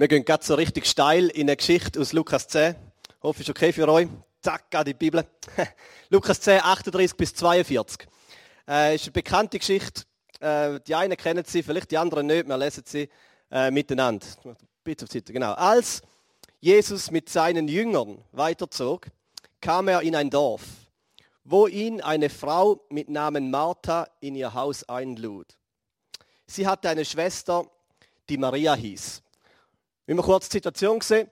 Wir gehen ganz so richtig steil in eine Geschichte aus Lukas 10. Ich hoffe, ist okay für euch. Zack, geht die Bibel. Lukas 10, 38 bis 42. Äh, ist eine bekannte Geschichte. Äh, die einen kennen sie, vielleicht die anderen nicht. Wir lesen sie äh, miteinander. Bitte auf die Seite, genau. Als Jesus mit seinen Jüngern weiterzog, kam er in ein Dorf, wo ihn eine Frau mit Namen Martha in ihr Haus einlud. Sie hatte eine Schwester, die Maria hieß. Wenn wir kurz die Situation sehen,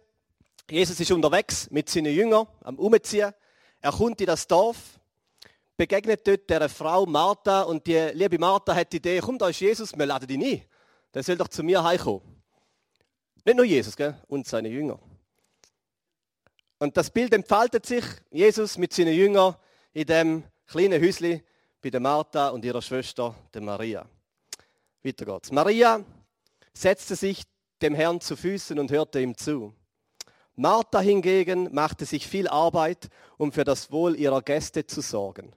Jesus ist unterwegs mit seinen Jüngern am Umziehen. Er kommt in das Dorf, begegnet dort der Frau Martha und die liebe Martha hat die Idee, komm, da ist Jesus, wir laden ihn ein. Der soll doch zu mir heimkommen. Nicht nur Jesus, gell? und seine Jünger. Und das Bild entfaltet sich, Jesus mit seinen Jüngern in dem kleinen Häuschen bei der Martha und ihrer Schwester, der Maria. Weiter geht's. Maria setzte sich dem Herrn zu Füßen und hörte ihm zu. Martha hingegen machte sich viel Arbeit, um für das Wohl ihrer Gäste zu sorgen.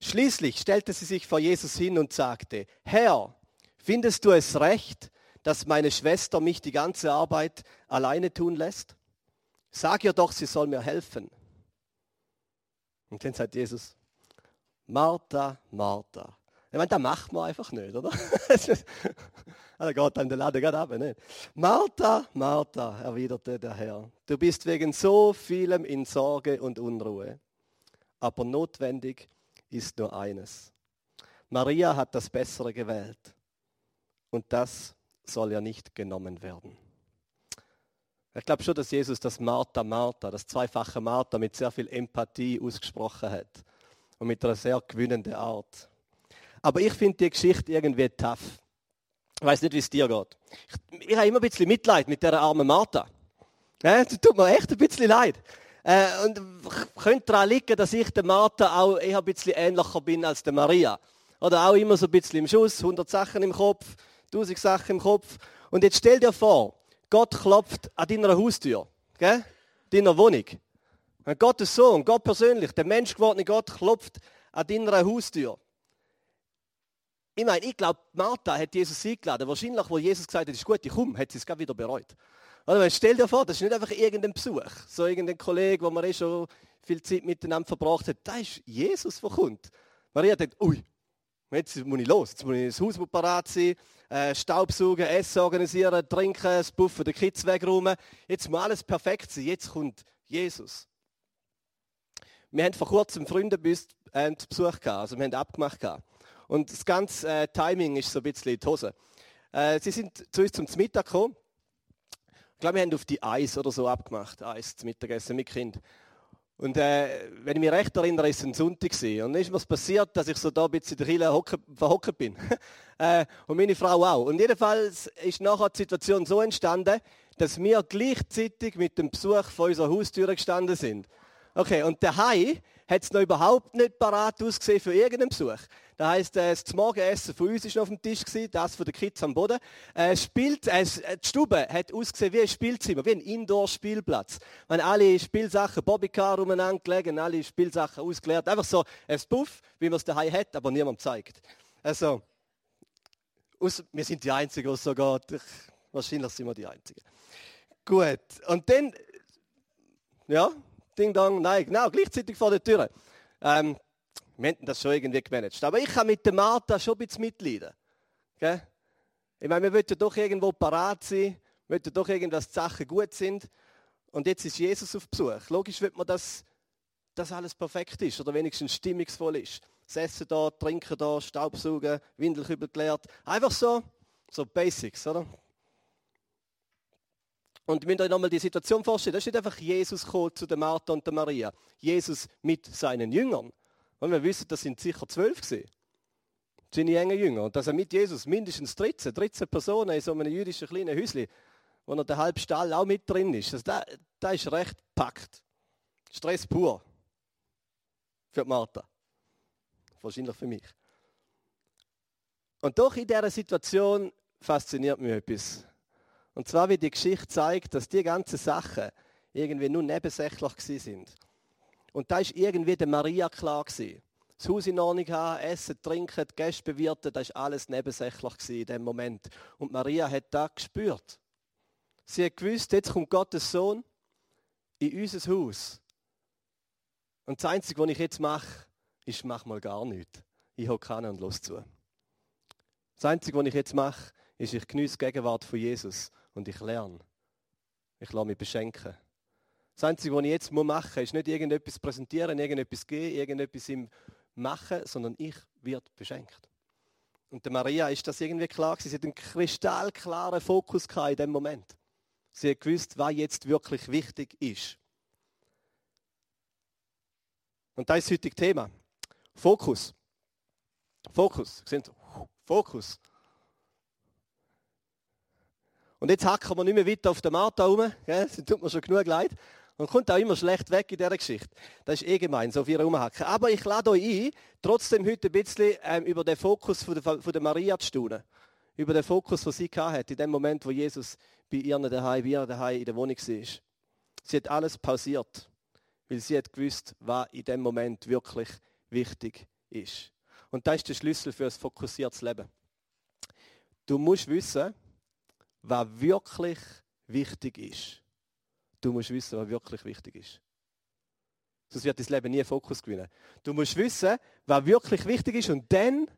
Schließlich stellte sie sich vor Jesus hin und sagte, Herr, findest du es recht, dass meine Schwester mich die ganze Arbeit alleine tun lässt? Sag ihr doch, sie soll mir helfen. Und dann sagt Jesus, Martha, Martha. Ich meine, das macht man einfach nicht, oder? Da geht dann der Laden gerade ab. Nicht? Martha, Martha, erwiderte der Herr, du bist wegen so vielem in Sorge und Unruhe. Aber notwendig ist nur eines. Maria hat das Bessere gewählt. Und das soll ja nicht genommen werden. Ich glaube schon, dass Jesus das Martha, Martha, das zweifache Martha mit sehr viel Empathie ausgesprochen hat. Und mit einer sehr gewinnende Art. Aber ich finde die Geschichte irgendwie tough. Ich weiß nicht, wie es dir geht. Ich, ich habe immer ein bisschen Mitleid mit der armen Martha. Ja, das tut mir echt ein bisschen leid. Äh, und könnte daran liegen, dass ich der Martha auch eher ein bisschen ähnlicher bin als der Maria. Oder auch immer so ein bisschen im Schuss, 100 Sachen im Kopf, 1000 Sachen im Kopf. Und jetzt stell dir vor, Gott klopft an deiner Haustür, gell? deiner Wohnung. Gottes Sohn, Gott persönlich, der menschgewordene Gott klopft an deiner Haustür. Ich meine, ich glaube, Martha hat Jesus eingeladen. Wahrscheinlich, wo Jesus gesagt hat, ist gut, ich komme, hat sie es gerade wieder bereut. Oder stell dir vor, das ist nicht einfach irgendein Besuch, so irgendein Kollege, wo man eh schon viel Zeit miteinander verbracht hat. Da ist Jesus, der kommt. Maria denkt, ui, jetzt muss ich los, jetzt muss ich das Haus parat sein, äh, Staubsaugen, Essen organisieren, trinken, das Buffen der Kids wegräumen. Jetzt muss alles perfekt sein, jetzt kommt Jesus. Wir haben vor kurzem Freunde bei uns äh, Besuch gehabt, also wir haben abgemacht gehabt. Und das ganze äh, Timing ist so ein bisschen in die Hose. Äh, sie sind zu uns zum Mittag gekommen. Ich glaube, wir haben auf die Eis oder so abgemacht. Eis zum Mittagessen mit Kind. Und äh, wenn ich mich recht erinnere, ist es ein Sonntag gewesen. Und dann ist mir passiert, dass ich so da ein bisschen in der Kille verhockt bin. äh, und meine Frau auch. Und jedenfalls ist nachher die Situation so entstanden, dass wir gleichzeitig mit dem Besuch von unserer Haustür gestanden sind. Okay, und der Hai hat es noch überhaupt nicht parat ausgesehen für irgendeinen Besuch. Das heisst, äh, das Morgenessen von uns war auf dem Tisch, das von den Kids am Boden. Äh, Spielt, äh, die Stube hat ausgesehen wie ein Spielzimmer, wie ein Indoor-Spielplatz. Man alle Spielsachen, Bobbycar umeinander gelegen, alle Spielsachen ausgeleert. Einfach so ein Puff, wie man es daheim hat, aber niemand zeigt. Also, aus, wir sind die Einzigen, was so geht. Wahrscheinlich sind wir die Einzigen. Gut, und dann, ja, Ding Dong, nein, genau, gleichzeitig vor der Tür. Ähm, wir hätten das schon irgendwie gemanagt. Aber ich kann mit der Martha schon ein bisschen mitleiden. Okay? Ich meine, wir wollten doch irgendwo parat sein, wir wollten doch irgendwas, die Sachen gut sind. Und jetzt ist Jesus auf Besuch. Logisch wird man, dass das alles perfekt ist oder wenigstens stimmungsvoll ist. Das Essen da, Trinken da, Staubsaugen, Windelkübel geleert. Einfach so, so Basics, oder? Und ihr müsst euch nochmal die Situation vorstellen. Da ist nicht einfach Jesus zu der Martha und der Maria. Jesus mit seinen Jüngern. Und wir wissen, das sind sicher zwölf gewesen. Seine engen Jünger. Und dass er mit Jesus mindestens 13, 13 Personen in so einem jüdischen kleinen Häuschen, wo noch der halbe Stall auch mit drin ist. Also das, das ist recht packt. Stress pur. Für Martha. Wahrscheinlich für mich. Und doch in dieser Situation fasziniert mich etwas. Und zwar, wie die Geschichte zeigt, dass die ganzen Sachen irgendwie nur nebensächlich sind. Und da ist irgendwie der Maria klar gewesen. Das Haus in Ordnung haben, essen, trinken, Gäste bewirten, das ist alles nebensächlich in dem Moment. Und Maria hat das gespürt. Sie hat gewusst, jetzt kommt Gottes Sohn in unser Haus. Und das Einzige, was ich jetzt mache, ist, mach mal gar nichts. Ich hocke an und los zu. Das Einzige, was ich jetzt mache, ist, ich genieße die Gegenwart von Jesus und ich lerne. Ich lasse mich beschenken. Das Einzige, was ich jetzt machen muss, ist nicht irgendetwas präsentieren, irgendetwas geben, irgendetwas ihm machen, sondern ich werde beschenkt. Und der Maria ist das irgendwie klar Sie hat einen kristallklaren Fokus in dem Moment. Sie hat gewusst, was jetzt wirklich wichtig ist. Und das ist das heutige Thema. Fokus. Fokus. Sehen Fokus. Und jetzt hacken wir nicht mehr weiter auf der Martha rum. Gell? Sie tut mir schon genug leid. Und kommt auch immer schlecht weg in dieser Geschichte. Das ist eh gemein, so viel rumhacken. Aber ich lade euch ein, trotzdem heute ein bisschen ähm, über den Fokus von der, von der Maria zu staunen. Über den Fokus, den sie hatte, in dem Moment, wo Jesus bei ihr daheim, bei ihr daheim in der Wohnung war. Sie hat alles pausiert, weil sie hat gewusst, was in dem Moment wirklich wichtig ist. Und das ist der Schlüssel für ein fokussiertes Leben. Du musst wissen, was wirklich wichtig ist. Du musst wissen, was wirklich wichtig ist. Sonst wird dein Leben nie Fokus gewinnen. Du musst wissen, was wirklich wichtig ist und dann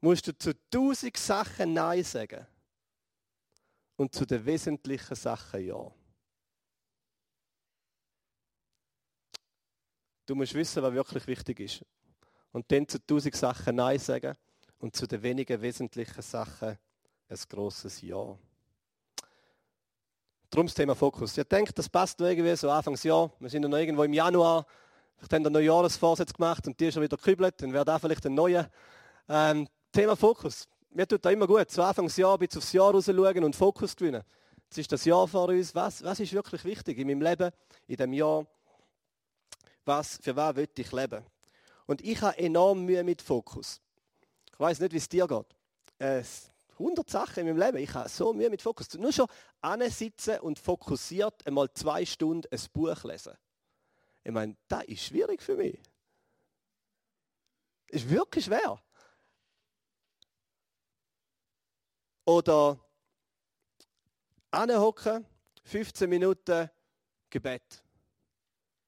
musst du zu tausend Sachen Nein sagen. Und zu den wesentlichen Sachen Ja. Du musst wissen, was wirklich wichtig ist. Und dann zu tausend Sachen Nein sagen und zu den wenigen wesentlichen Sachen ein großes Ja. Darum das Thema Fokus. Ich denke, das passt noch irgendwie so Anfangsjahr. Wir sind noch irgendwo im Januar. Vielleicht haben wir Neujahresvorsatz gemacht und die ist schon wieder gekübelt. Dann wäre da vielleicht ein neuer. Ähm, Thema Fokus. Mir tut da immer gut. So Anfangsjahr bis aufs Jahr raus schauen und Fokus gewinnen. Jetzt ist das Jahr vor uns. Was, was ist wirklich wichtig in meinem Leben, in dem Jahr? Was, für was will ich leben? Und ich habe enorm Mühe mit Fokus. Ich weiß nicht, wie es dir geht. Äh, 100 Sachen in meinem Leben. Ich habe so Mühe mit Fokus. Nur schon sitzen und fokussiert einmal zwei Stunden ein Buch lesen. Ich meine, das ist schwierig für mich. Ist wirklich schwer. Oder anhocken, 15 Minuten Gebet.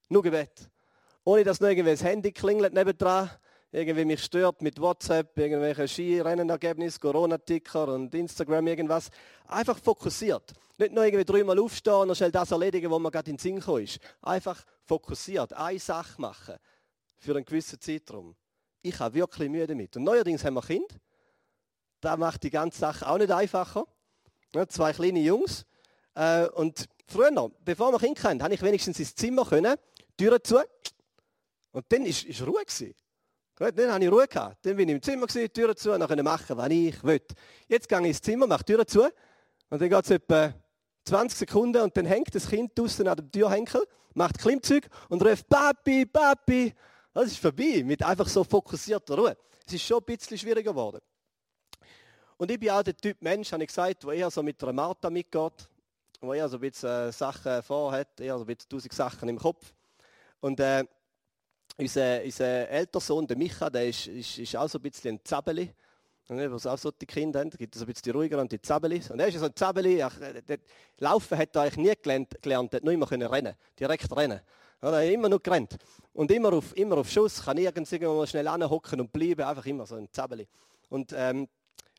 Nur Gebet. Ohne dass noch irgendwie das Handy klingelt nebendran irgendwie mich stört mit WhatsApp, irgendwelche Skirennenergebnisse, Corona-Ticker und Instagram irgendwas. Einfach fokussiert. Nicht nur irgendwie dreimal aufstehen und schnell das erledigen, wo man gerade in den Sinn gekommen ist. Einfach fokussiert. Eine Sache machen. Für einen gewissen Zeitraum. Ich habe wirklich Mühe damit. Und neuerdings haben wir Kind. Da macht die ganze Sache auch nicht einfacher. Ja, zwei kleine Jungs. Äh, und früher, bevor wir Kind hatten, habe ich wenigstens ins Zimmer können, Türen zu. Und dann war Ruhe. Gewesen. Gut, dann hatte ich Ruhe. Gehabt. Dann bin ich im Zimmer, gewesen, Türen zu und dann machen, was ich will. Jetzt gehe ich ins Zimmer, mache die Türen zu und dann geht es etwa 20 Sekunden und dann hängt das Kind draußen an dem Türhenkel, macht Klimmzüg und ruft Papi, Papi. Das ist vorbei, mit einfach so fokussierter Ruhe. Es ist schon ein bisschen schwieriger geworden. Und ich bin auch der Typ Mensch, habe ich gesagt, der eher so mit einer Martha mitgeht, der eher so ein bisschen äh, Sachen vorhat, eher so ein bisschen tausend Sachen im Kopf. Und äh, unser, unser älterer Sohn, der Micha, der ist, ist, ist auch so ein bisschen ein Zabeli. Was auch so die Kinder haben, gibt es ein bisschen ruhiger und die Zabeli. Und er ist so ein Zabeli, Laufen hat er eigentlich nie gelernt, gelernt hat nur immer können rennen, direkt rennen. Er hat immer nur gerannt. Und immer auf, immer auf Schuss, kann irgendwo schnell anhocken und bleiben, einfach immer so ein Zabeli. Und, ähm,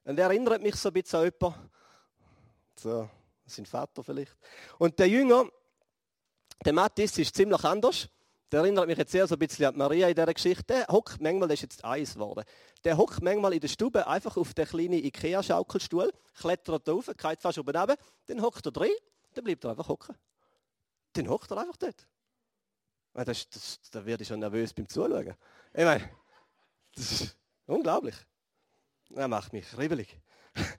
und er erinnert mich so ein bisschen an jemanden, so, sein Vater vielleicht. Und der Jünger, der Matthias, ist ziemlich anders. Der erinnert mich jetzt sehr so ein bisschen an Maria in dieser Geschichte. Der hockt manchmal, das ist jetzt eins geworden, der hockt manchmal in der Stube einfach auf den kleinen Ikea-Schaukelstuhl, klettert auf, geht fast oben runter, dann hockt er drin, dann bleibt er einfach hocken. Dann hockt er einfach dort. Das, das, da werde ich schon nervös beim Zuschauen. Ich meine, das ist unglaublich. Das macht mich ribbelig.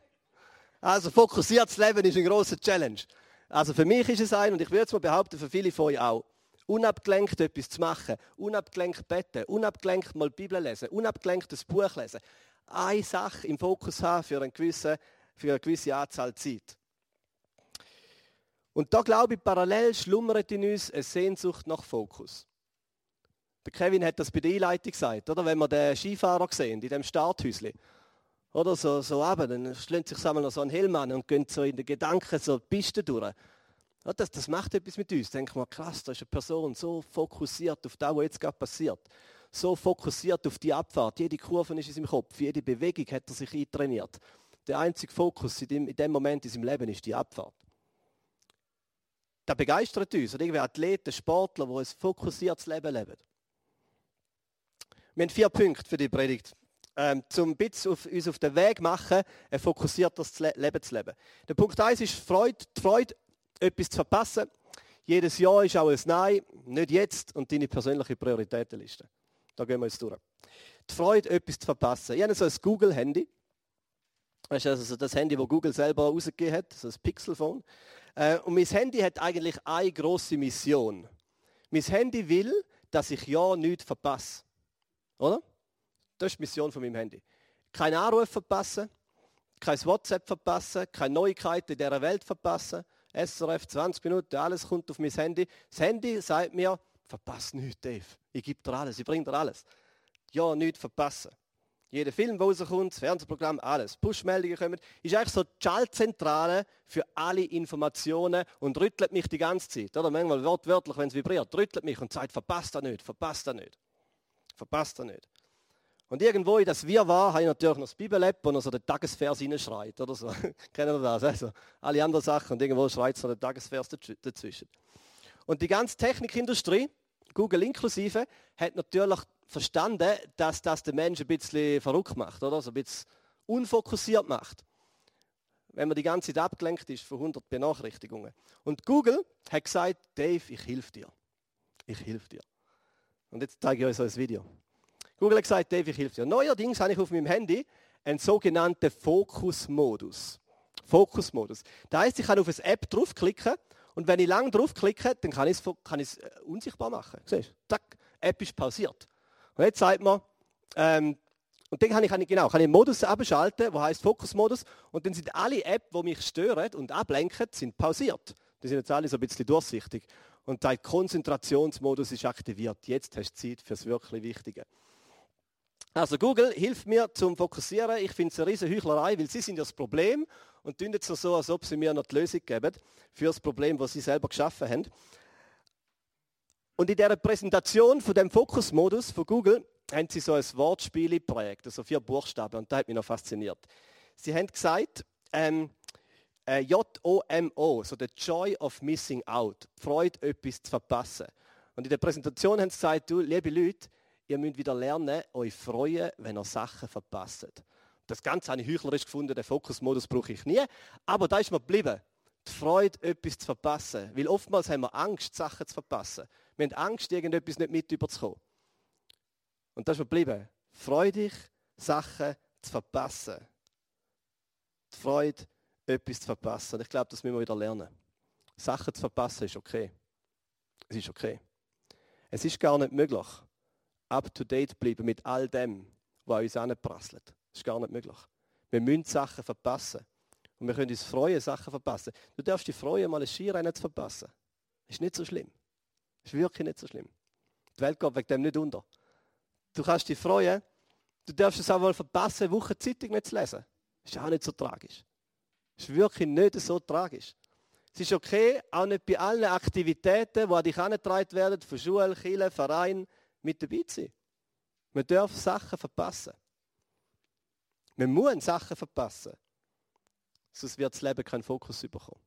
Also fokussiertes Leben ist ein großer Challenge. Also für mich ist es ein, und ich würde es mal behaupten, für viele von euch auch unabgelenkt etwas zu machen, unabgelenkt beten, unabgelenkt mal die Bibel lesen, unabgelenkt das Buch lesen. Eine Sache im Fokus haben für eine gewisse, für eine gewisse Anzahl Zeit. Und da glaube ich, parallel schlummert in uns eine Sehnsucht nach Fokus. Der Kevin hat das bei der Einleitung gesagt, oder? Wenn wir den Skifahrer sehen, in dem Starthäuschen. Oder so, so runter, dann schlönt sich einmal noch so ein Helm an und gehen so in den Gedanken so die Piste durch. Das, das macht etwas mit uns. Denkt man, krass, da ist eine Person so fokussiert auf das, was jetzt gerade passiert. So fokussiert auf die Abfahrt. Jede Kurve ist in seinem Kopf, jede Bewegung hat er sich eintrainiert. Der einzige Fokus in dem, in dem Moment in seinem Leben ist die Abfahrt. Das begeistert uns. Und irgendwie Athleten, Sportler, die ein fokussiertes Leben leben. Wir haben vier Punkte für die Predigt. Ähm, bisschen auf, uns auf den Weg machen, ein fokussiertes Leben zu leben. Der Punkt 1 ist Freude, die Freude, etwas zu verpassen. Jedes Jahr ist auch ein Nein, nicht jetzt und deine persönliche Prioritätenliste. Da gehen wir jetzt durch. Die Freude, etwas zu verpassen. Ich habe so ein Google-Handy. Das ist also das Handy, das Google selber rausgegeben hat, so ein Pixelphone. Äh, und mein Handy hat eigentlich eine große Mission. Mein Handy will, dass ich ja nichts verpasse. Oder? Das ist die Mission von meinem Handy. Kein Anruf verpassen, kein WhatsApp verpassen, keine Neuigkeiten in dieser Welt verpassen. SRF 20 Minuten, alles kommt auf mein Handy. Das Handy sagt mir, verpass nichts, Dave. Ich gebe dir alles, ich bringe dir alles. Ja, nichts verpassen. Jeder Film, der rauskommt, das Fernsehprogramm, alles. Push-Meldungen kommen. Ist eigentlich so die Schaltzentrale für alle Informationen und rüttelt mich die ganze Zeit. Oder manchmal wortwörtlich, wenn es vibriert, rüttelt mich und sagt, verpasst das nicht, verpasst das nicht. Verpasst das nicht. Und irgendwo in das Wir war, habe ich natürlich noch das Bibel-App, wo noch so der Tagesvers reinschreit oder so. Kennen ihr das? Also, alle anderen Sachen und irgendwo schreit so der Tagesvers dazwischen. Und die ganze Technikindustrie, Google inklusive, hat natürlich verstanden, dass das den Menschen ein bisschen verrückt macht, oder? So ein bisschen unfokussiert macht. Wenn man die ganze Zeit abgelenkt ist von 100 Benachrichtigungen. Und Google hat gesagt, Dave, ich helfe dir. Ich helfe dir. Und jetzt zeige ich euch so ein Video. Google hat gesagt, Dave, ich helfe dir. Neuerdings habe ich auf meinem Handy einen sogenannten Fokusmodus. Fokusmodus. Das heißt, ich kann auf eine App draufklicken und wenn ich lange draufklicke, dann kann ich es, kann ich es äh, unsichtbar machen. Siehst du? Zack, App ist pausiert. Und jetzt sagt man, ähm, und dann kann ich, genau, kann ich einen Modus abschalten, der heißt Fokusmodus. Und dann sind alle Apps, die mich stören und ablenken, sind pausiert. Die sind jetzt alle so ein bisschen durchsichtig. Und der Konzentrationsmodus ist aktiviert. Jetzt hast du Zeit für das wirklich Wichtige. Also Google hilft mir zum Fokussieren. Ich finde es eine riesige Heuchlerei, weil sie sind ja das Problem und tun jetzt so, als ob sie mir noch die Lösung geben für das Problem, das sie selber geschaffen haben. Und in der Präsentation von dem Fokusmodus von Google haben sie so ein Wortspiel geprägt, also vier Buchstaben, und das hat mich noch fasziniert. Sie haben gesagt, ähm, äh, J-O-M-O, so the Joy of Missing Out, Freude, etwas zu verpassen. Und in der Präsentation haben sie gesagt, du, liebe Leute, ihr müsst wieder lernen, euch freuen, wenn ihr Sachen verpasst. Das Ganze habe ich heuchlerisch gefunden, den Fokusmodus brauche ich nie. Aber da ist mir geblieben. Die Freude, etwas zu verpassen. Weil oftmals haben wir Angst, Sachen zu verpassen. Wir haben Angst, irgendetwas nicht mit überzukommen. Und da ist mir geblieben. Freudig, Sachen zu verpassen. Die Freude, etwas zu verpassen. Und ich glaube, das müssen wir wieder lernen. Sachen zu verpassen ist okay. Es ist okay. Es ist gar nicht möglich, up-to-date bleiben mit all dem, was uns anprasselt. Das ist gar nicht möglich. Wir müssen Sachen verpassen. Und wir können uns freuen, Sachen verpassen. Du darfst dich freuen, mal ein Skirennen zu verpassen. Ist nicht so schlimm. Ist wirklich nicht so schlimm. Die Welt geht wegen dem nicht unter. Du kannst dich freuen. Du darfst es auch mal verpassen, eine Woche Zeitung nicht zu lesen. Ist auch nicht so tragisch. Ist wirklich nicht so tragisch. Es ist okay, auch nicht bei allen Aktivitäten, die an dich herangetragen werden, von Schule, Kirche, Verein, mit dabei sein. Man darf Sachen verpassen. Man muss Sachen verpassen. Sonst wird das Leben keinen Fokus bekommen.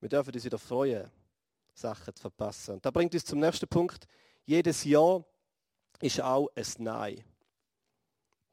Wir dürfen uns wieder freuen, Sachen zu verpassen. Und da bringt uns zum nächsten Punkt. Jedes Jahr ist auch ein Nein.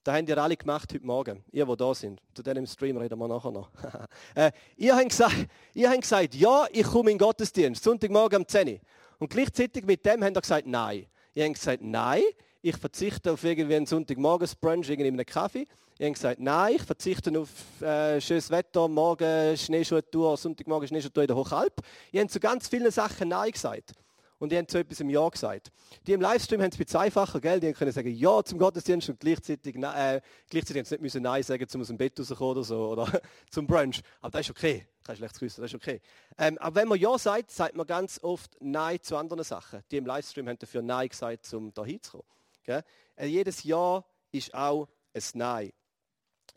Das haben ihr alle gemacht heute Morgen, ihr, die da sind. Zu dem Stream reden wir nachher noch. äh, ihr, habt gesagt, ihr habt gesagt, ja, ich komme in den Gottesdienst, Sonntagmorgen um 10 Uhr. Und gleichzeitig mit dem haben ihr gesagt, nein. Ihr habt gesagt, nein, ich verzichte auf irgendwie einen Sonntagmorgens-Brunch, irgendwie einen Kaffee. Ihr habt gesagt, nein, ich verzichte auf äh, schönes Wetter, morgen Schneeschuhtour, Sonntagmorgen Schneeschuhtour in der Hochalp. Ihr habt zu ganz vielen Sachen Nein gesagt. Und die haben zu etwas im Ja gesagt. Die im Livestream haben es ein bisschen einfacher, gell? Die können sagen Ja zum Gottesdienst und gleichzeitig, äh, gleichzeitig haben sie nicht müssen Nein sagen, um aus dem Bett rauszukommen oder so, oder zum Brunch. Aber das ist okay. Kein schlechtes Grüßen, das ist okay. Ähm, aber wenn man Ja sagt, sagt man ganz oft Nein zu anderen Sachen. Die im Livestream haben dafür Nein gesagt, um da hinzukommen. Gell? Äh, jedes Ja ist auch ein Nein.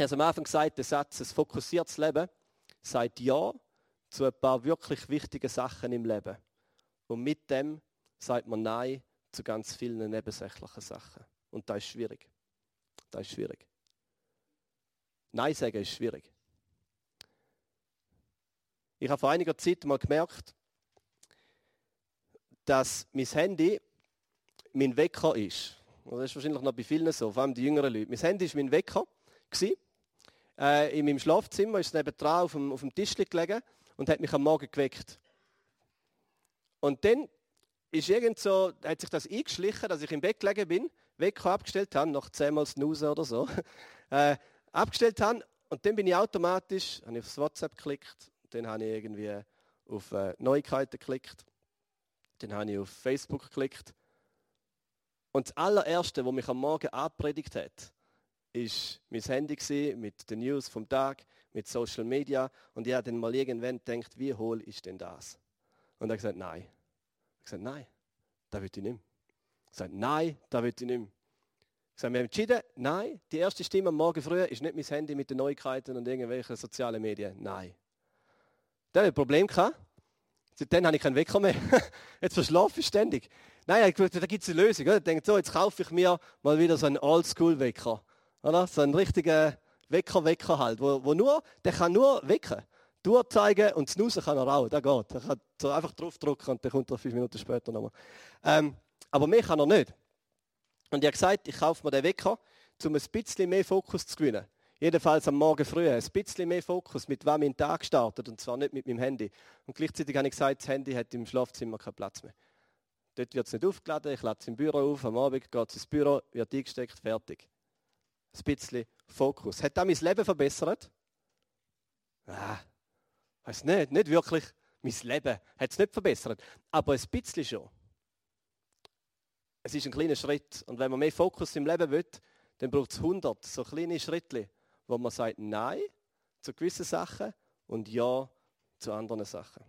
Habe am Anfang gesagt, der Satz, ein fokussiertes Leben, sagt Ja zu ein paar wirklich wichtigen Sachen im Leben. Und mit dem sagt man Nein zu ganz vielen nebensächlichen Sachen. Und das ist schwierig. Das ist schwierig. Nein sagen ist schwierig. Ich habe vor einiger Zeit mal gemerkt, dass mein Handy mein Wecker ist. Das ist wahrscheinlich noch bei vielen so, vor allem die jüngeren Leute. Mein Handy war mein Wecker. Äh, in meinem Schlafzimmer ist es nebenan auf dem, auf dem Tisch gelegen und hat mich am Morgen geweckt. Und dann ist irgend so, hat sich das eingeschlichen, dass ich im Bett gelegen bin, Wecker abgestellt habe, noch zehnmal Snooze oder so, äh, abgestellt habe. Und dann bin ich automatisch, habe ich aufs WhatsApp geklickt, dann habe ich irgendwie auf äh, Neuigkeiten geklickt, dann habe ich auf Facebook geklickt. Und das allererste, was mich am Morgen abpredigt hat, ist mein Handy mit den News vom Tag, mit Social Media. Und ich habe dann mal irgendwann gedacht, wie hohl ist denn das? Und er hat gesagt, nein. Ich gesagt, nein, das will ich nicht. Ich gesagt, nein, das will ich nicht. Ich habe wir haben entschieden, nein, die erste Stimme am Morgen früh ist nicht mein Handy mit den Neuigkeiten und irgendwelchen sozialen Medien. Nein. Da habe ich ein Problem gehabt. Seitdem habe ich keinen Wecker mehr. Jetzt verschlafe ich ständig. Nein, da gibt es eine Lösung. Ich denke, so, jetzt kaufe ich mir mal wieder so einen Oldschool-Wecker. So einen richtigen Wecker-Wecker halt, wo, wo nur, der kann nur wecken durchzeigen und snoozen kann er auch, das geht. Er kann so einfach draufdrücken und dann kommt er fünf Minuten später nochmal. Ähm, aber mehr kann er nicht. Und ich habe gesagt, ich kaufe mir den Wecker, um ein bisschen mehr Fokus zu gewinnen. Jedenfalls am Morgen früh. Ein bisschen mehr Fokus, mit wem mein Tag startet. Und zwar nicht mit meinem Handy. Und gleichzeitig habe ich gesagt, das Handy hat im Schlafzimmer keinen Platz mehr. Dort wird es nicht aufgeladen, ich lade es im Büro auf, am Abend geht es ins Büro, wird eingesteckt, fertig. Ein bisschen Fokus. Hat das mein Leben verbessert? Ah, Weiß nicht, nicht wirklich mein Leben hat es nicht verbessert, aber ein bisschen schon. Es ist ein kleiner Schritt und wenn man mehr Fokus im Leben will, dann braucht es 100 so kleine Schritte, wo man sagt Nein zu gewissen Sachen und Ja zu anderen Sachen.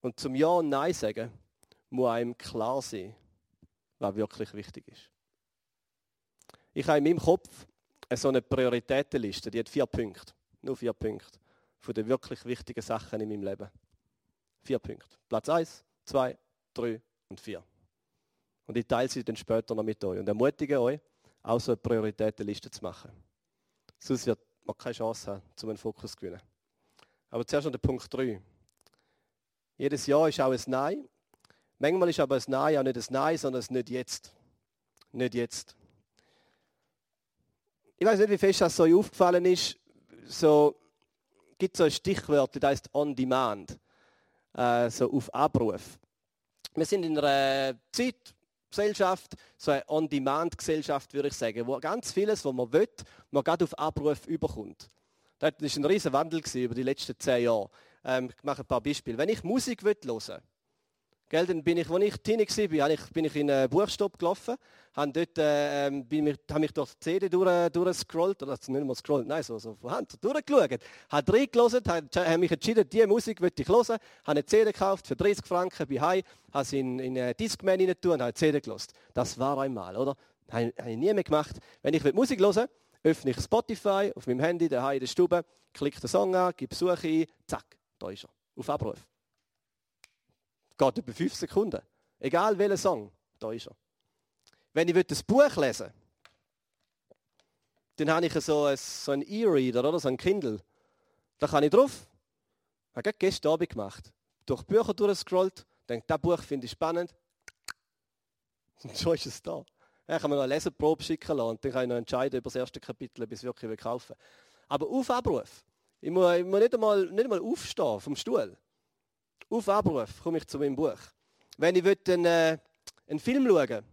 Und zum Ja und Nein sagen muss einem klar sein, was wirklich wichtig ist. Ich habe in meinem Kopf so eine Prioritätenliste, die hat vier Punkte. Nur vier Punkte. Von den wirklich wichtigen Sachen in meinem Leben. Vier Punkte. Platz 1, 2, 3 und 4. Und ich teile sie dann später noch mit euch und ermutige euch, auch so eine Prioritätenliste zu machen. Sonst wird man keine Chance haben, um einen Fokus zu gewinnen. Aber zuerst noch der Punkt 3. Jedes Jahr ist auch ein Nein. Manchmal ist aber ein Nein auch nicht ein Nein, sondern ein Nicht jetzt. Nicht jetzt ich weiß nicht, wie fest das so aufgefallen ist, so gibt so ein Stichwort, das heißt on demand, äh, so auf Abruf. Wir sind in einer Zeitgesellschaft, so eine On-Demand-Gesellschaft, würde ich sagen, wo ganz vieles, was man will, man gerade auf Abruf überkommt. Das war ein riesen Wandel über die letzten zehn Jahre. Ähm, ich mache ein paar Beispiele. Wenn ich Musik will, Gell, dann bin ich, als ich Teenie war, ich, bin ich in einen Buchstopp gelaufen, habe dort, äh, bin mich, habe mich durch die CD durch, durchgescrollt, oder nicht mal scrollt, nein, so, so von Hand, so durchgeschaut, habe reingelassen, habe, habe mich entschieden, diese Musik möchte ich hören, habe eine CD gekauft für 30 Franken bei Hai, habe sie in, in einen Discman rein und habe eine CD gelesen. Das war einmal, oder? Habe, habe ich nie mehr gemacht. Wenn ich Musik hören öffne ich Spotify auf meinem Handy, daheim in der Stube, klicke den Song an, gebe Suche ein, zack, da ist er, auf Abruf. Geht über fünf Sekunden. Egal welcher Song, da ist er. Wenn ich das Buch lesen dann habe ich so ein, so ein E-Reader oder so ein Kindle. Da kann ich drauf. Ich habe gestern Abend gemacht. Durch Bücher durchgescrollt, denke, das Buch finde ich spannend. Und schon ist es da. Ich kann mir noch eine Leseprobe schicken lassen und dann kann ich noch entscheiden über das erste Kapitel, bis ich wirklich kaufen will. Aber auf Abruf. Ich muss, ich muss nicht, einmal, nicht einmal aufstehen vom Stuhl. Auf Abruf komme ich zu meinem Buch. Wenn ich einen, äh, einen Film schauen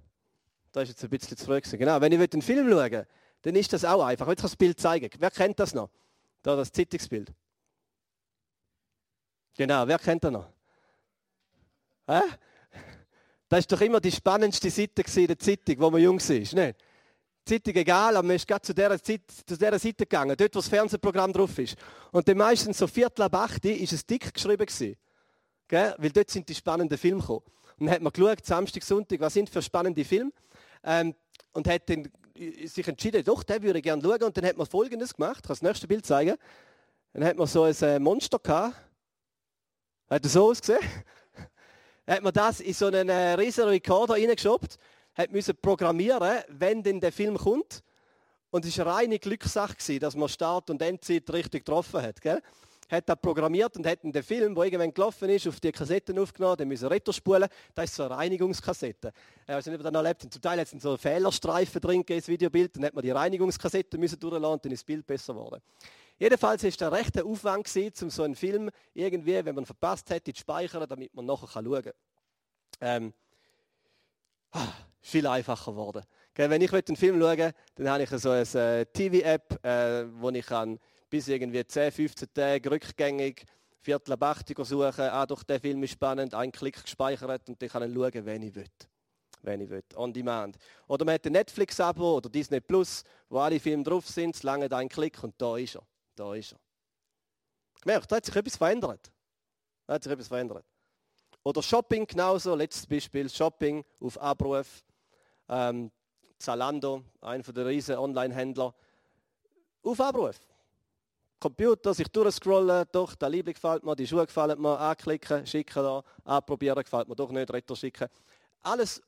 das ist jetzt ein bisschen zu genau, wenn ich einen Film schauen dann ist das auch einfach. Ich kann das Bild zeigen. Wer kennt das noch? Da das Zeitungsbild. Genau, wer kennt das noch? Hä? Das ist doch immer die spannendste Seite in der Zeitung, wo man jung war. Nicht? Die Zeitung egal, aber man ist gerade zu dieser, Zeit, zu dieser Seite gegangen, dort, wo das Fernsehprogramm drauf ist. Und dann meistens so Viertel ab acht ist es dick geschrieben gewesen. Gell? Weil dort sind die spannenden Filme gekommen. Und dann hat man geschaut, Samstag, Sonntag, was sind für spannende Filme. Ähm, und hat dann sich entschieden, doch, den würde ich gerne schauen. Und dann hat man Folgendes gemacht, ich kann das nächste Bild zeigen. Dann hat man so ein äh, Monster gehabt. Hat das so ausgesehen? Hat man das in so einen äh, riesen Recorder reingeschoppt, hat müssen programmieren, wenn denn der Film kommt. Und es war eine reine Glückssache, dass man Start und Endzeit richtig getroffen hat. Gell? Hat das programmiert und hat den Film, der irgendwann gelaufen ist, auf die Kassetten aufgenommen, den müssen Retro-spulen. Das ist so eine Reinigungskassette. Ich nicht, ob ihr das noch erlebt Zum Teil hat es so Fehlerstreifen drin ins Videobild. Dann hat man die Reinigungskassette müssen durchlassen und dann ist das Bild besser geworden. Jedenfalls es ein rechter Aufwand, um so einen Film irgendwie, wenn man verpasst hätte, zu speichern, damit man nachher schauen kann. Ähm, ah, viel einfacher geworden. Wenn ich einen Film schauen will, dann habe ich so eine äh, TV-App, äh, wo ich kann bis irgendwie 10, 15 Tage rückgängig Viertel ab 80 suchen, ah, doch der Film ist spannend, ein Klick gespeichert und dann kann ich schauen, wenn ich will. Wenn ich will, on demand. Oder man hat ein Netflix-Abo oder Disney Plus, wo alle Filme drauf sind, es lange ein Klick und da ist er. Da ist er. Gemerkt, da hat sich etwas verändert. Da hat sich etwas verändert. Oder Shopping genauso, letztes Beispiel, Shopping auf Abruf. Ähm, Zalando, einer der riesen Online-Händler, auf Abruf. Computer, sich durchscrollen, doch, der Liebling gefällt mir, die Schuhe gefallen mir, anklicken, schicken da, anprobieren, gefällt mir doch nicht, retro schicken. Alles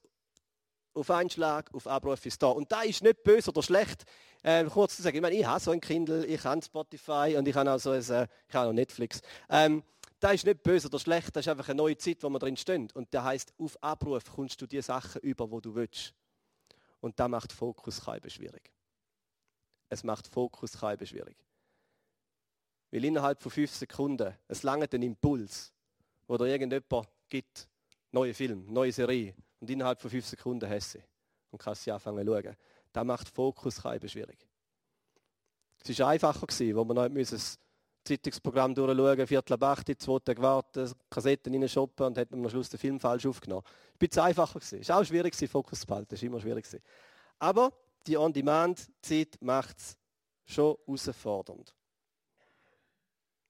auf einen Schlag, auf Abruf ist da. Und da ist nicht böse oder schlecht. Äh, kurz zu sagen, ich meine, ich habe so ein Kindle, ich habe Spotify und ich habe auch so ein, äh, ich habe auch Netflix. Ähm, das ist nicht böse oder schlecht, das ist einfach eine neue Zeit, wo wir drin stehen. Und der heißt auf Abruf kommst du die Sachen über, wo du willst. Und das macht Fokus schwierig. Es macht Fokus schwierig. Weil innerhalb von fünf Sekunden, es lange den Impuls, wo dir irgendjemand gibt, neue Film, neue Serie, und innerhalb von fünf Sekunden hast sie und kannst sie anfangen zu schauen. Das macht Fokus kein schwierig. Es war einfacher, gewesen, wo wir noch das Zeitungsprogramm durchschauen, Viertel ab acht, zwei Tage warten, Kassetten reinshoppen und hätten am Schluss den Film falsch aufgenommen. Es war ein einfacher. Es war auch schwierig, Fokus zu behalten. Es war immer schwierig. Aber die On-Demand-Zeit macht es schon herausfordernd.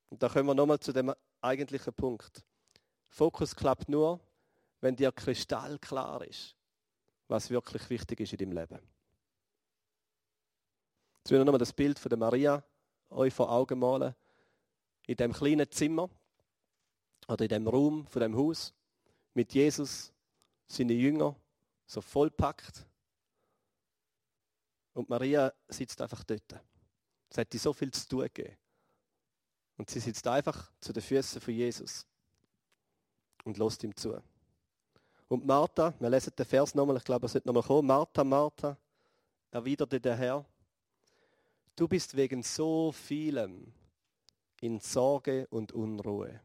Und da kommen wir nochmal zu dem eigentlichen Punkt. Fokus klappt nur, wenn dir kristallklar ist, was wirklich wichtig ist in deinem Leben. Jetzt will ich nochmal das Bild von der Maria euch vor Augen malen. In dem kleinen Zimmer oder in dem Raum von dem Haus mit Jesus, seine Jünger, so vollpackt. Und Maria sitzt einfach dort. Es hat so viel zu tun gegeben. Und sie sitzt einfach zu den Füßen von Jesus und lässt ihm zu. Und Martha, wir lesen den Vers nochmal, ich glaube, er sollte nochmal kommen. Martha, Martha, erwiderte der Herr, du bist wegen so vielem in Sorge und Unruhe.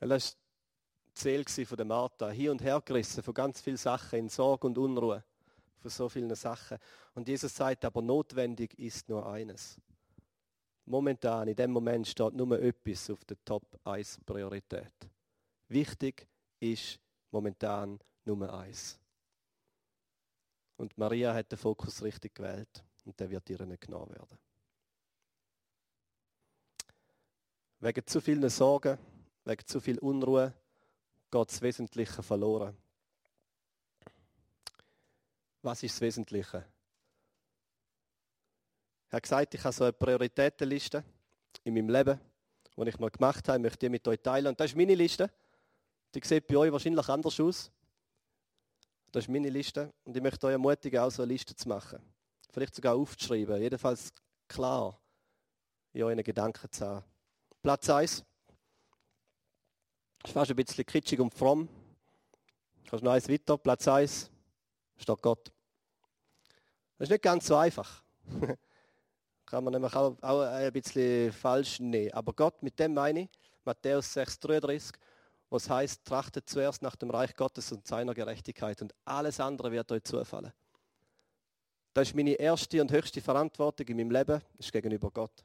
Das war die Ziel von der Martha, hier und her gerissen von ganz vielen Sachen, in Sorge und Unruhe von so vielen Sachen. Und Jesus sagt aber, notwendig ist nur eines. Momentan, in dem Moment steht nur etwas auf der Top 1 Priorität. Wichtig ist momentan Nummer 1. Und Maria hat den Fokus richtig gewählt und der wird ihr nicht genommen werden. Wegen zu vielen Sorgen, wegen zu viel Unruhe geht das Wesentliche verloren. Was ist das Wesentliche? Er hat gesagt, ich habe so eine Prioritätenliste in meinem Leben, die ich mal gemacht habe, möchte die mit euch teilen. Und das ist meine Liste. Die sieht bei euch wahrscheinlich anders aus. Das ist meine Liste. Und ich möchte euch ermutigen, auch so eine Liste zu machen. Vielleicht sogar aufzuschreiben. Jedenfalls klar in euren Gedanken zu haben. Platz 1. Das ist fast ein bisschen kitschig und fromm. Kannst noch eins weiter. Platz 1 steht Gott. Das ist nicht ganz so einfach. Kann man nämlich auch, auch ein bisschen falsch nehmen. Aber Gott, mit dem meine ich, Matthäus 6,33, was heißt, trachtet zuerst nach dem Reich Gottes und seiner Gerechtigkeit und alles andere wird euch zufallen. Das ist meine erste und höchste Verantwortung in meinem Leben, ist gegenüber Gott.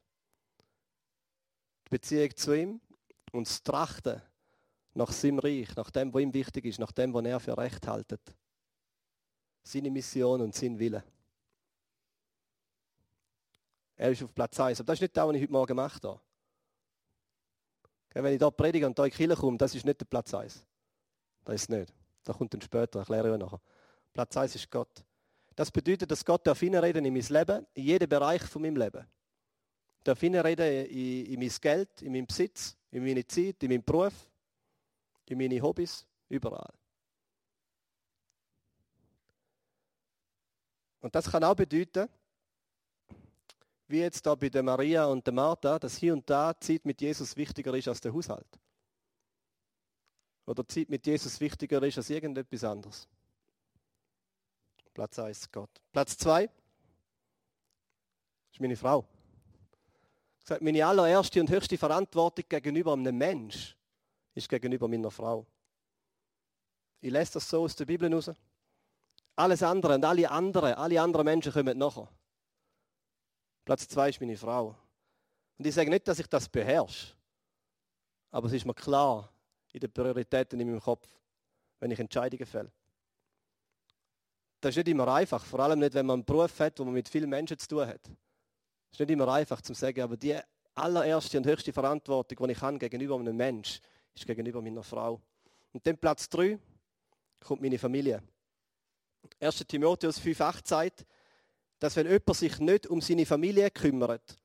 Die Beziehung zu ihm und das Trachten nach seinem Reich, nach dem, was ihm wichtig ist, nach dem, was er für recht haltet seine Mission und sein Wille. Er ist auf Platz 1. Aber das ist nicht das, was ich heute Morgen gemacht habe. Wenn ich hier predige und hier in die Kirche komme, das ist nicht der Platz 1. Das ist es nicht. Das kommt dann später, erkläre ich nachher. Platz 1 ist Gott. Das bedeutet, dass Gott darf reden in mein Leben, in jeden Bereich von meinem Leben. Darf reden in, in mein Geld, in meinen Besitz, in meine Zeit, in meinen Beruf, in meine Hobbys, überall. Und das kann auch bedeuten, wie jetzt da bei der Maria und der Martha, dass hier und da Zeit mit Jesus wichtiger ist als der Haushalt. Oder Zeit mit Jesus wichtiger ist als irgendetwas anderes. Platz 1 Gott. Platz 2 ist meine Frau. Gesagt, meine allererste und höchste Verantwortung gegenüber einem Mensch ist gegenüber meiner Frau. Ich lese das so aus der Bibel raus. Alles andere und alle anderen, alle anderen Menschen kommen nachher. Platz 2 ist meine Frau. Und ich sage nicht, dass ich das beherrsche. Aber es ist mir klar in den Prioritäten in meinem Kopf, wenn ich Entscheidungen fälle. Das ist nicht immer einfach, vor allem nicht, wenn man einen Beruf hat, wo man mit vielen Menschen zu tun hat. Es ist nicht immer einfach zu sagen, aber die allererste und höchste Verantwortung, die ich habe gegenüber einem Menschen, ist gegenüber meiner Frau. Und dann Platz 3 kommt meine Familie. 1. Timotheus 5,8 sagt, dass wenn jemand sich nicht um seine Familie kümmert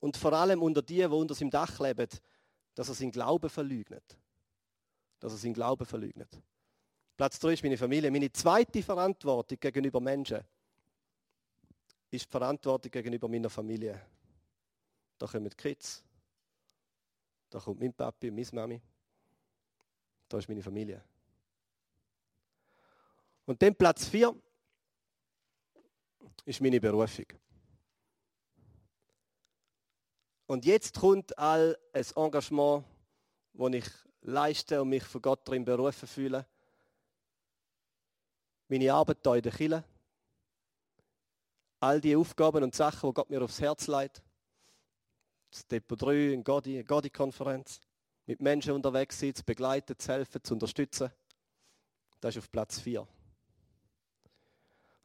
und vor allem unter die, die unter seinem Dach leben, dass er seinen Glauben verleugnet. Dass er seinen Glauben verleugnet. Platz 3 ist meine Familie. Meine zweite Verantwortung gegenüber Menschen ist die Verantwortung gegenüber meiner Familie. Da kommen die Kids. Da kommt mein Papi und meine Mami. Da ist meine Familie. Und dann Platz 4 ist meine Berufung. Und jetzt kommt all ein Engagement, das ich leiste und mich von Gott darin berufen fühle. Meine Arbeit hier in der Kirche. All die Aufgaben und Sachen, die Gott mir aufs Herz legt. Das Depot 3, eine Godi-Konferenz. Mit Menschen unterwegs sein, zu begleiten, zu helfen, zu unterstützen. Das ist auf Platz 4.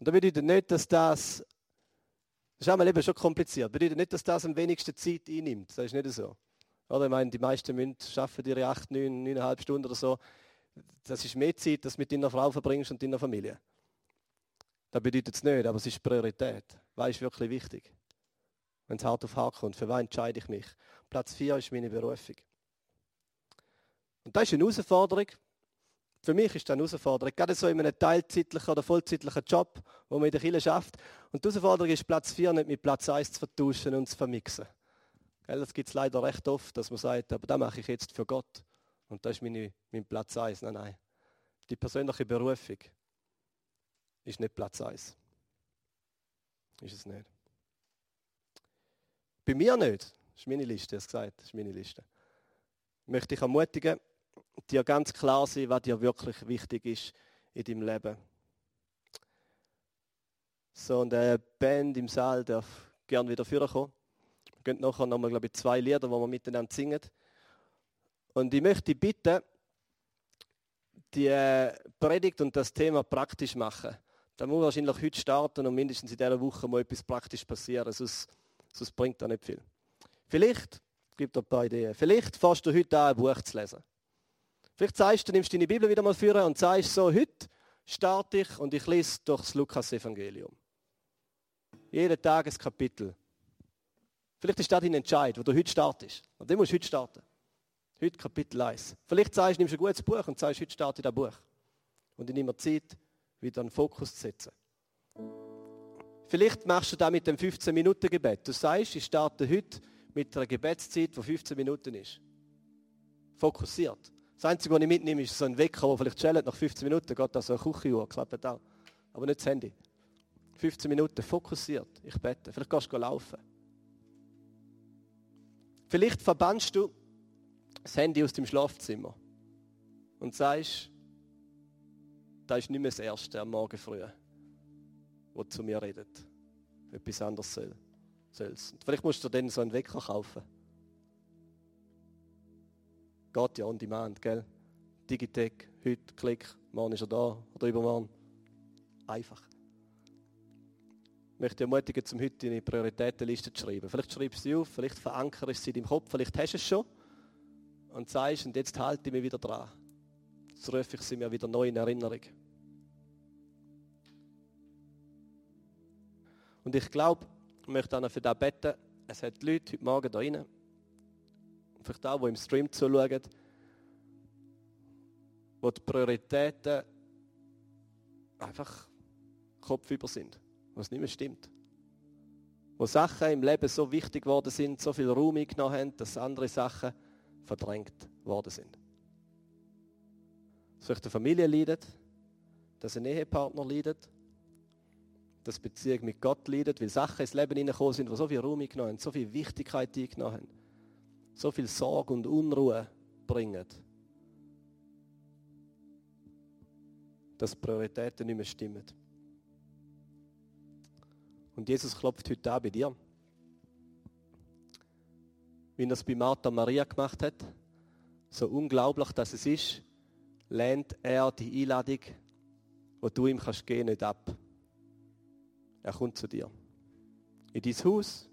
Und das bedeutet nicht, dass das, das ist einmal eben schon kompliziert, das bedeutet nicht, dass das am wenigsten Zeit einnimmt. Das ist nicht so. Oder ich meine, die meisten Menschen arbeiten ihre 8, 9, 9,5 Stunden oder so. Das ist mehr Zeit, dass du mit deiner Frau verbringst und deiner Familie. Das bedeutet es nicht, aber es ist Priorität. Was ist wirklich wichtig? Wenn es hart auf hart kommt, für was entscheide ich mich? Platz 4 ist meine Berufung. Und das ist eine Herausforderung, für mich ist das eine Herausforderung, gerade so in einem teilzeitlichen oder vollzeitlichen Job, wo man in der Kirche schafft. Und die Herausforderung ist, Platz 4 nicht mit Platz 1 zu vertauschen und zu vermixen. Das gibt es leider recht oft, dass man sagt, aber das mache ich jetzt für Gott. Und das ist meine, mein Platz 1. Nein, nein. Die persönliche Berufung ist nicht Platz 1. Ist es nicht. Bei mir nicht. Das ist meine Liste, hast gesagt. Das ist meine Liste. Ich möchte dich ermutigen, dir ganz klar sein, was dir wirklich wichtig ist in deinem Leben. So, und der Band im Saal darf gern wieder vorkommen. Wir gehen nachher nochmal, glaube ich, zwei Lieder, die wir miteinander singen. Und ich möchte bitten, die Predigt und das Thema praktisch machen. Da muss wahrscheinlich heute starten und mindestens in dieser Woche muss etwas praktisch passieren, sonst, sonst bringt das nicht viel. Vielleicht, gibt ein paar Ideen, vielleicht fährst du heute an, ein Buch zu lesen. Vielleicht sagst du, nimmst deine Bibel wieder mal vor und sagst so, heute starte ich und ich lese durch das Lukas-Evangelium. Jeden Tag ein Kapitel. Vielleicht ist das dein Entscheid, wo du heute startest. Und den musst du heute starten. Heute Kapitel 1. Vielleicht sagst du, nimmst ein gutes Buch und sagst, heute starte ich das Buch. Und ich nehme Zeit, wieder einen Fokus zu setzen. Vielleicht machst du das mit dem 15-Minuten-Gebet. Du sagst, ich starte heute mit einer Gebetszeit, die 15 Minuten ist. Fokussiert. Das Einzige, was ich mitnehme, ist so ein Wecker, der vielleicht schellt nach 15 Minuten, geht da so eine Küchenuhr, klappt auch. Aber nicht das Handy. 15 Minuten fokussiert, ich bete. Vielleicht gehst du laufen. Vielleicht verbannst du das Handy aus dem Schlafzimmer und sagst, das ist nicht mehr das Erste am Morgen früh, wo zu mir redet. Etwas anderes soll. Soll's. Vielleicht musst du dann so einen Wecker kaufen. Geht ja on demand, gell? Digitech, heute, Klick, morgen ist er da oder übermorgen. Einfach. Ich möchte ermutigen, zum heute eine Prioritätenliste zu schreiben. Vielleicht schreibst du sie auf, vielleicht verankerst du sie in deinem Kopf, vielleicht hast du es schon. und sagst, und jetzt halte ich mich wieder dran. Jetzt rufe ich sie mir wieder neu in Erinnerung. Und ich glaube, ich möchte auch noch für das beten. Es hat Leute heute Morgen da rein, vielleicht auch, die im Stream zuschauen, wo die Prioritäten einfach kopfüber sind, was nicht mehr stimmt. Wo Sachen im Leben so wichtig geworden sind, so viel Raum eingenommen haben, dass andere Sachen verdrängt worden sind. Dass vielleicht eine Familie leidet, dass ein Ehepartner leidet, dass Beziehung mit Gott leidet, weil Sachen ins Leben hineingekommen sind, die so viel Raum eingenommen haben, so viel Wichtigkeit eingenommen haben, so viel Sorge und Unruhe bringen, dass Prioritäten nicht mehr stimmen. Und Jesus klopft heute an bei dir. Wie er es bei Martha Maria gemacht hat, so unglaublich, dass es ist, lehnt er die Einladung, wo du ihm kannst gehen, nicht ab. Er kommt zu dir. In dein Haus,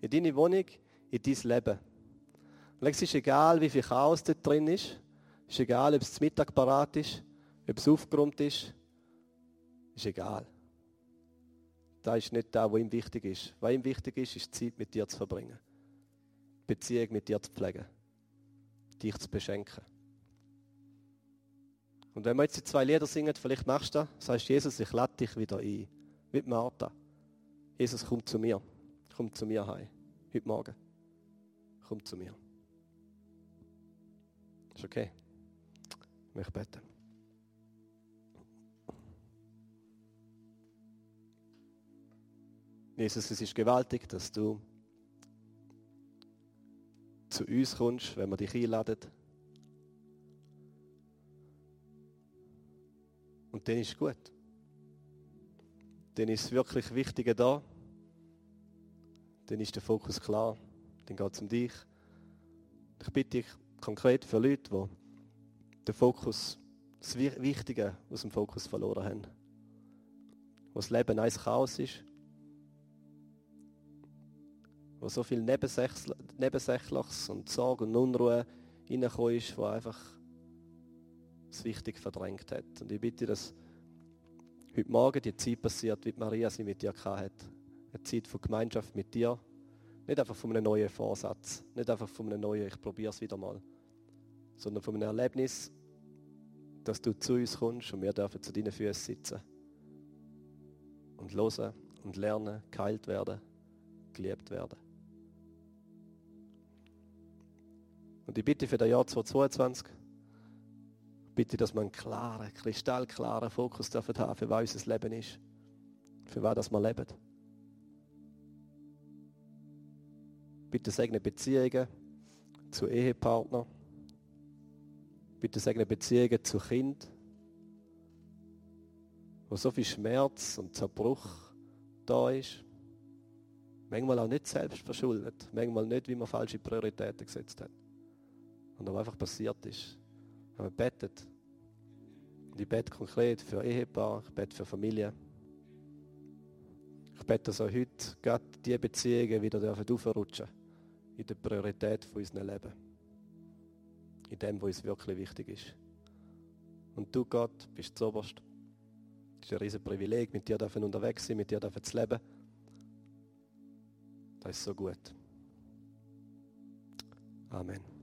in deine Wohnung, in dein Leben. Und es ist egal, wie viel Chaos dort drin ist. Es ist egal, ob es zum Mittag parat ist, ob es aufgeräumt ist. Es Ist egal. Das ist nicht das, was ihm wichtig ist. Was ihm wichtig ist, ist Zeit mit dir zu verbringen. Beziehung mit dir zu pflegen. Dich zu beschenken. Und wenn wir jetzt die zwei Lieder singen, vielleicht machst du das, sagst Jesus, ich lade dich wieder ein. Wie Martha. Jesus, komm zu mir. Komm zu mir heim. Heute Morgen. Komm zu mir. Ist okay? Ich möchte beten. Jesus, es ist gewaltig, dass du zu uns kommst, wenn wir dich einladen. Und dann ist es gut. Dann ist es wirklich Wichtige da. Dann ist der Fokus klar. Dann geht es um dich. Ich bitte dich konkret für Leute, die den Fokus, das Wichtige aus dem Fokus verloren haben. Wo das Leben ein Chaos ist wo so viel Nebensächliches und Sorge und Unruhe reingekommen ist, wo einfach das Wichtige verdrängt hat. Und ich bitte, dass heute Morgen die Zeit passiert, wie Maria sie mit dir hat. Eine Zeit von Gemeinschaft mit dir. Nicht einfach von einem neuen Vorsatz, nicht einfach von einem neuen, ich probiere es wieder mal, sondern von einem Erlebnis, dass du zu uns kommst und wir dürfen zu deinen Füßen sitzen. Und hören und lernen, geheilt werden, geliebt werden. Und ich bitte für das Jahr 2022, bitte, dass man einen klaren, kristallklaren Fokus haben für was unser Leben ist. Für was wir leben. Bitte segne Beziehungen zu Ehepartnern. Bitte segne Beziehungen zu Kind, wo so viel Schmerz und Zerbruch da ist. Manchmal auch nicht selbst verschuldet, manchmal nicht, wie man falsche Prioritäten gesetzt hat und was einfach passiert ist. Wenn man betet, und ich bete konkret für Ehepaar, ich bete für Familie. Ich bete, dass auch heute gerade diese Beziehungen wieder aufrutschen in der Priorität von unserem Leben. In dem, was uns wirklich wichtig ist. Und du, Gott, bist zuoberst. Es ist ein riesen Privileg, mit dir unterwegs sein, mit dir zu leben. Das ist so gut. Amen.